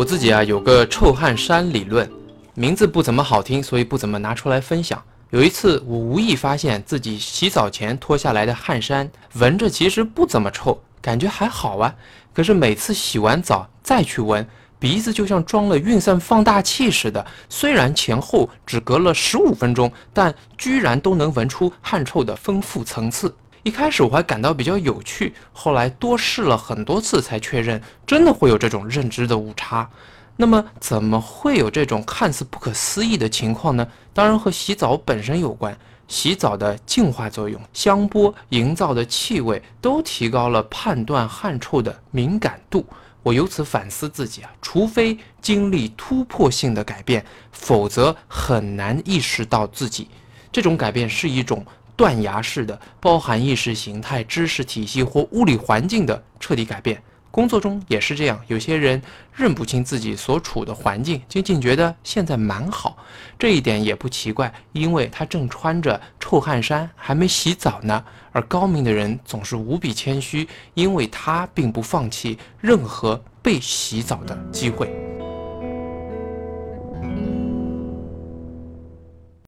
我自己啊有个臭汗衫理论，名字不怎么好听，所以不怎么拿出来分享。有一次，我无意发现自己洗澡前脱下来的汗衫，闻着其实不怎么臭，感觉还好啊。可是每次洗完澡再去闻，鼻子就像装了运散放大器似的，虽然前后只隔了十五分钟，但居然都能闻出汗臭的丰富层次。一开始我还感到比较有趣，后来多试了很多次才确认，真的会有这种认知的误差。那么，怎么会有这种看似不可思议的情况呢？当然和洗澡本身有关，洗澡的净化作用、香波营造的气味，都提高了判断汗臭的敏感度。我由此反思自己啊，除非经历突破性的改变，否则很难意识到自己这种改变是一种断崖式的，包含意识形态、知识体系或物理环境的彻底改变。工作中也是这样，有些人认不清自己所处的环境，仅仅觉得现在蛮好，这一点也不奇怪，因为他正穿着臭汗衫，还没洗澡呢。而高明的人总是无比谦虚，因为他并不放弃任何被洗澡的机会。